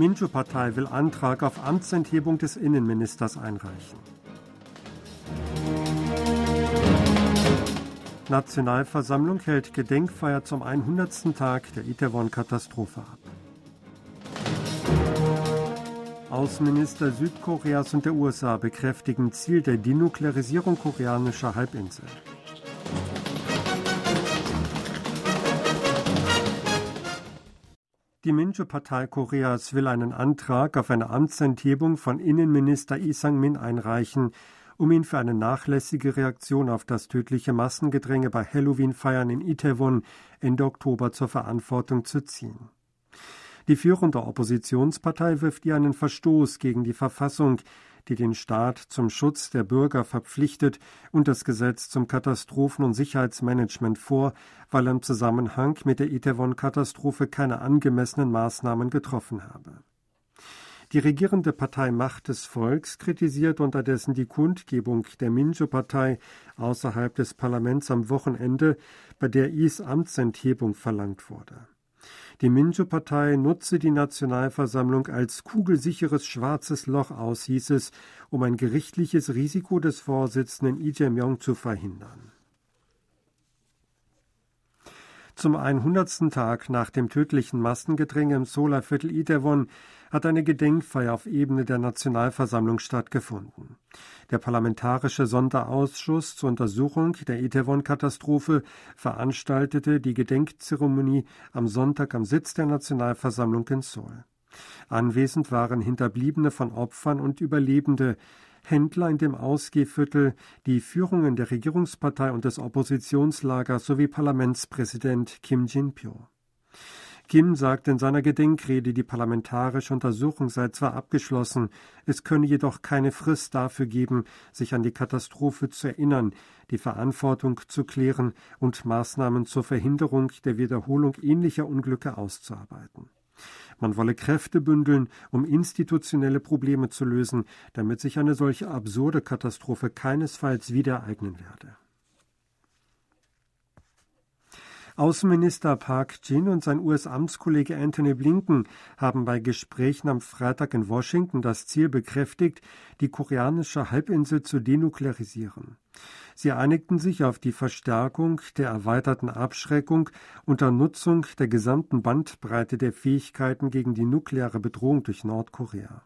Minju-Partei will Antrag auf Amtsenthebung des Innenministers einreichen. Nationalversammlung hält Gedenkfeier zum 100. Tag der Itaewon-Katastrophe ab. Außenminister Südkoreas und der USA bekräftigen Ziel der Denuklearisierung koreanischer Halbinsel. Die Minju-Partei Koreas will einen Antrag auf eine Amtsenthebung von Innenminister Lee Sang-min einreichen, um ihn für eine nachlässige Reaktion auf das tödliche Massengedränge bei Halloween-Feiern in Itaewon Ende Oktober zur Verantwortung zu ziehen. Die führende Oppositionspartei wirft ihr einen Verstoß gegen die Verfassung, die den Staat zum Schutz der Bürger verpflichtet, und das Gesetz zum Katastrophen- und Sicherheitsmanagement vor, weil er im Zusammenhang mit der Itaewon-Katastrophe keine angemessenen Maßnahmen getroffen habe. Die regierende Partei Macht des Volks kritisiert unterdessen die Kundgebung der Minjo-Partei außerhalb des Parlaments am Wochenende, bei der Is Amtsenthebung verlangt wurde. Die Minjo-Partei nutze die Nationalversammlung als kugelsicheres schwarzes Loch aus, hieß es, um ein gerichtliches Risiko des Vorsitzenden Lee Jae-myung zu verhindern. Zum 100. Tag nach dem tödlichen Massengedränge im Solarviertel Itaewon hat eine Gedenkfeier auf Ebene der Nationalversammlung stattgefunden. Der Parlamentarische Sonderausschuss zur Untersuchung der Itaewon-Katastrophe veranstaltete die Gedenkzeremonie am Sonntag am Sitz der Nationalversammlung in Seoul. Anwesend waren Hinterbliebene von Opfern und Überlebende, Händler in dem Ausgehviertel, die Führungen der Regierungspartei und des Oppositionslagers sowie Parlamentspräsident Kim Jin-pyo. Kim sagte in seiner Gedenkrede, die parlamentarische Untersuchung sei zwar abgeschlossen, es könne jedoch keine Frist dafür geben, sich an die Katastrophe zu erinnern, die Verantwortung zu klären und Maßnahmen zur Verhinderung der Wiederholung ähnlicher Unglücke auszuarbeiten. Man wolle Kräfte bündeln, um institutionelle Probleme zu lösen, damit sich eine solche absurde Katastrophe keinesfalls wieder ereignen werde. Außenminister Park Jin und sein US-Amtskollege Anthony Blinken haben bei Gesprächen am Freitag in Washington das Ziel bekräftigt, die koreanische Halbinsel zu denuklearisieren. Sie einigten sich auf die Verstärkung der erweiterten Abschreckung unter Nutzung der gesamten Bandbreite der Fähigkeiten gegen die nukleare Bedrohung durch Nordkorea.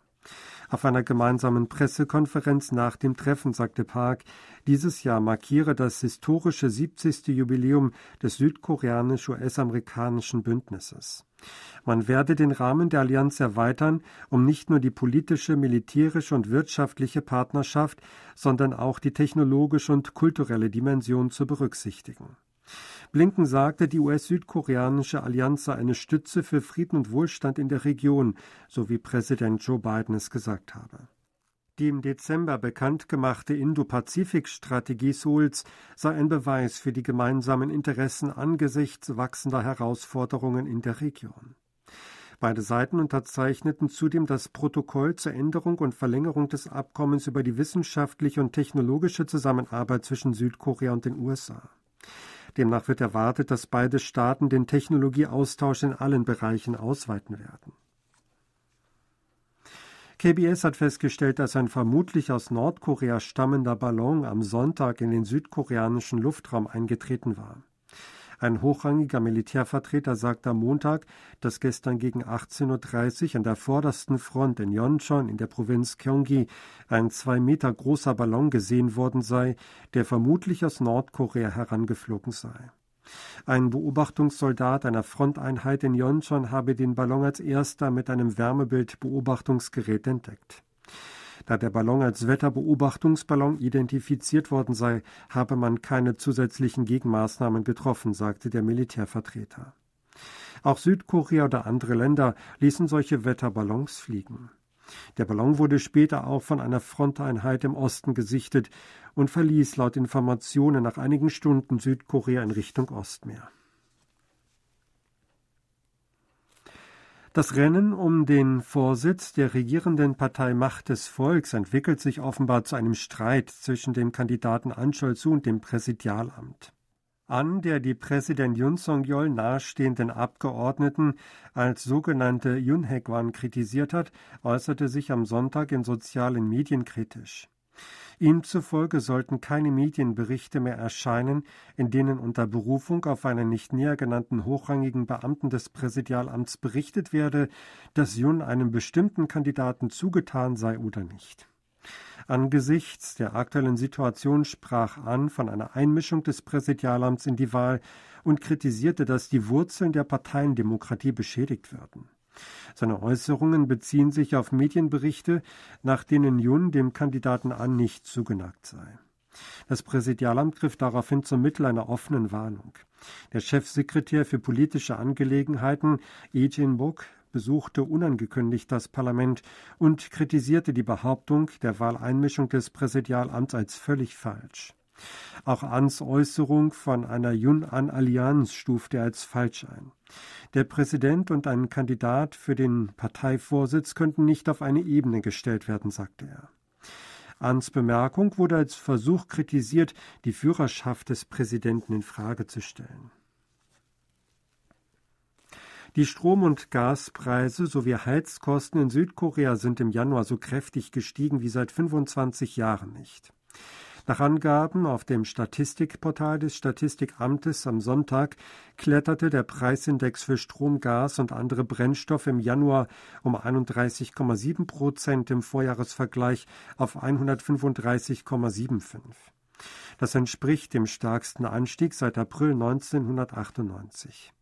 Auf einer gemeinsamen Pressekonferenz nach dem Treffen sagte Park, dieses Jahr markiere das historische 70. Jubiläum des südkoreanisch-US-amerikanischen Bündnisses. Man werde den Rahmen der Allianz erweitern, um nicht nur die politische, militärische und wirtschaftliche Partnerschaft, sondern auch die technologische und kulturelle Dimension zu berücksichtigen. Blinken sagte, die US-südkoreanische Allianz sei eine Stütze für Frieden und Wohlstand in der Region, so wie Präsident Joe Biden es gesagt habe. Die im Dezember bekannt gemachte Indo-Pazifik-Strategie Souls sei ein Beweis für die gemeinsamen Interessen angesichts wachsender Herausforderungen in der Region. Beide Seiten unterzeichneten zudem das Protokoll zur Änderung und Verlängerung des Abkommens über die wissenschaftliche und technologische Zusammenarbeit zwischen Südkorea und den USA. Demnach wird erwartet, dass beide Staaten den Technologieaustausch in allen Bereichen ausweiten werden. KBS hat festgestellt, dass ein vermutlich aus Nordkorea stammender Ballon am Sonntag in den südkoreanischen Luftraum eingetreten war. Ein hochrangiger Militärvertreter sagte am Montag, dass gestern gegen 18.30 Uhr an der vordersten Front in Yonchon in der Provinz Gyeonggi ein zwei Meter großer Ballon gesehen worden sei, der vermutlich aus Nordkorea herangeflogen sei. Ein Beobachtungssoldat einer Fronteinheit in Yonchon habe den Ballon als erster mit einem Wärmebildbeobachtungsgerät entdeckt. Da der Ballon als Wetterbeobachtungsballon identifiziert worden sei, habe man keine zusätzlichen Gegenmaßnahmen getroffen, sagte der Militärvertreter. Auch Südkorea oder andere Länder ließen solche Wetterballons fliegen. Der Ballon wurde später auch von einer Fronteinheit im Osten gesichtet und verließ laut Informationen nach einigen Stunden Südkorea in Richtung Ostmeer. Das Rennen um den Vorsitz der regierenden Partei Macht des Volks entwickelt sich offenbar zu einem Streit zwischen dem Kandidaten An Chol-su und dem Präsidialamt. an, der die Präsident Yun Song-yeol nahestehenden Abgeordneten als sogenannte Yunhekwan kritisiert hat, äußerte sich am Sonntag in sozialen Medien kritisch. Ihm zufolge sollten keine Medienberichte mehr erscheinen, in denen unter Berufung auf einen nicht näher genannten hochrangigen Beamten des Präsidialamts berichtet werde, dass Yun einem bestimmten Kandidaten zugetan sei oder nicht. Angesichts der aktuellen Situation sprach an von einer Einmischung des Präsidialamts in die Wahl und kritisierte, dass die Wurzeln der Parteiendemokratie beschädigt würden. Seine Äußerungen beziehen sich auf Medienberichte, nach denen Jun dem Kandidaten an nicht zugeneigt sei. Das Präsidialamt griff daraufhin zum Mittel einer offenen Warnung. Der Chefsekretär für politische Angelegenheiten, Ejin Bok, besuchte unangekündigt das Parlament und kritisierte die Behauptung der Wahleinmischung des Präsidialamts als völlig falsch. Auch Ans Äußerung von einer Yun-An-Allianz stufte er als falsch ein. Der Präsident und ein Kandidat für den Parteivorsitz könnten nicht auf eine Ebene gestellt werden, sagte er. Ans Bemerkung wurde als Versuch kritisiert, die Führerschaft des Präsidenten in Frage zu stellen. Die Strom- und Gaspreise sowie Heizkosten in Südkorea sind im Januar so kräftig gestiegen wie seit 25 Jahren nicht. Nach Angaben auf dem Statistikportal des Statistikamtes am Sonntag kletterte der Preisindex für Strom, Gas und andere Brennstoffe im Januar um 31,7 Prozent im Vorjahresvergleich auf 135,75. Das entspricht dem stärksten Anstieg seit April 1998.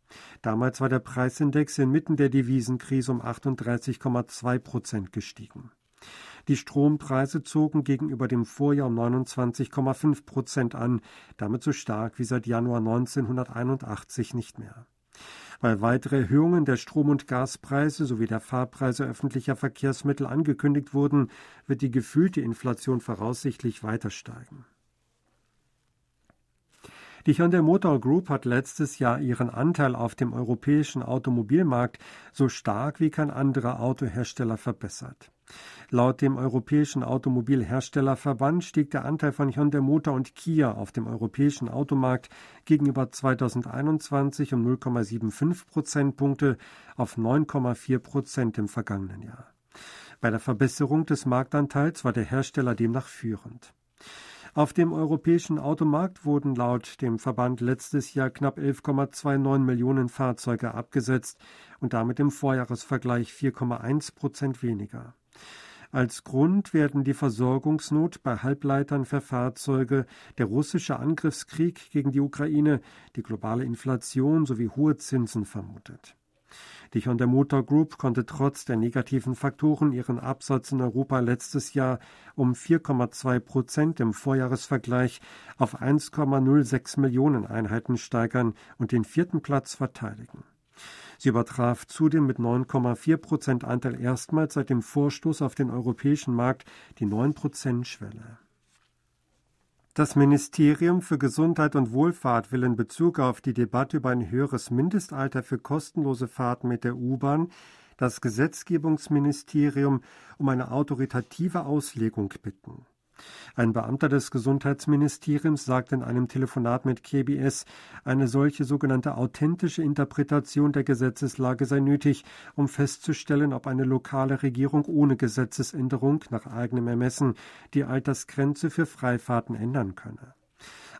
Damals war der Preisindex inmitten der Devisenkrise um 38,2 Prozent gestiegen. Die Strompreise zogen gegenüber dem Vorjahr um 29,5 Prozent an, damit so stark wie seit Januar 1981 nicht mehr. Weil weitere Erhöhungen der Strom- und Gaspreise sowie der Fahrpreise öffentlicher Verkehrsmittel angekündigt wurden, wird die gefühlte Inflation voraussichtlich weiter steigen. Die Hyundai Motor Group hat letztes Jahr ihren Anteil auf dem europäischen Automobilmarkt so stark wie kein anderer Autohersteller verbessert. Laut dem Europäischen Automobilherstellerverband stieg der Anteil von Hyundai Motor und Kia auf dem europäischen Automarkt gegenüber 2021 um 0,75 Prozentpunkte auf 9,4 Prozent im vergangenen Jahr. Bei der Verbesserung des Marktanteils war der Hersteller demnach führend. Auf dem europäischen Automarkt wurden laut dem Verband letztes Jahr knapp 11,29 Millionen Fahrzeuge abgesetzt und damit im Vorjahresvergleich 4,1 Prozent weniger. Als Grund werden die Versorgungsnot bei Halbleitern für Fahrzeuge, der russische Angriffskrieg gegen die Ukraine, die globale Inflation sowie hohe Zinsen vermutet. Die Hyundai Motor Group konnte trotz der negativen Faktoren ihren Absatz in Europa letztes Jahr um 4,2 Prozent im Vorjahresvergleich auf 1,06 Millionen Einheiten steigern und den vierten Platz verteidigen. Sie übertraf zudem mit 9,4 Prozent Anteil erstmals seit dem Vorstoß auf den europäischen Markt die 9 Prozent Schwelle. Das Ministerium für Gesundheit und Wohlfahrt will in Bezug auf die Debatte über ein höheres Mindestalter für kostenlose Fahrten mit der U-Bahn das Gesetzgebungsministerium um eine autoritative Auslegung bitten. Ein Beamter des Gesundheitsministeriums sagte in einem Telefonat mit KBS, eine solche sogenannte authentische Interpretation der Gesetzeslage sei nötig, um festzustellen, ob eine lokale Regierung ohne Gesetzesänderung nach eigenem Ermessen die Altersgrenze für Freifahrten ändern könne.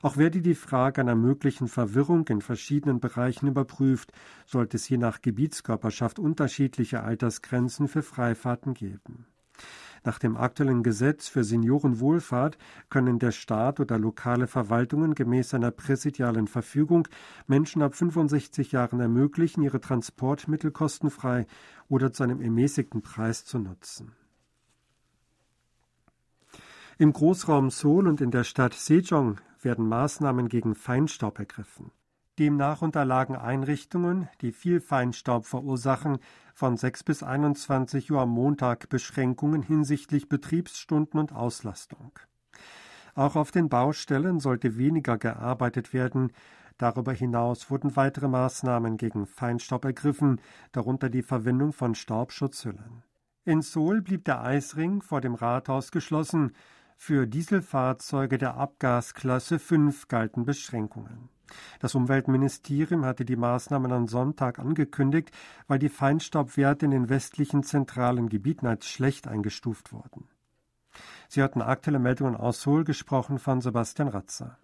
Auch werde die Frage einer möglichen Verwirrung in verschiedenen Bereichen überprüft, sollte es je nach Gebietskörperschaft unterschiedliche Altersgrenzen für Freifahrten geben. Nach dem aktuellen Gesetz für Seniorenwohlfahrt können der Staat oder lokale Verwaltungen gemäß einer präsidialen Verfügung Menschen ab 65 Jahren ermöglichen, ihre Transportmittel kostenfrei oder zu einem ermäßigten Preis zu nutzen. Im Großraum Seoul und in der Stadt Sejong werden Maßnahmen gegen Feinstaub ergriffen. Demnach unterlagen Einrichtungen, die viel Feinstaub verursachen, von 6 bis 21 Uhr am Montag Beschränkungen hinsichtlich Betriebsstunden und Auslastung. Auch auf den Baustellen sollte weniger gearbeitet werden. Darüber hinaus wurden weitere Maßnahmen gegen Feinstaub ergriffen, darunter die Verwendung von Staubschutzhüllen. In Seoul blieb der Eisring vor dem Rathaus geschlossen. Für Dieselfahrzeuge der Abgasklasse 5 galten Beschränkungen. Das Umweltministerium hatte die Maßnahmen am Sonntag angekündigt, weil die Feinstaubwerte in den westlichen zentralen Gebieten als schlecht eingestuft wurden. Sie hatten aktuelle Meldungen aus Seoul gesprochen von Sebastian Ratzer.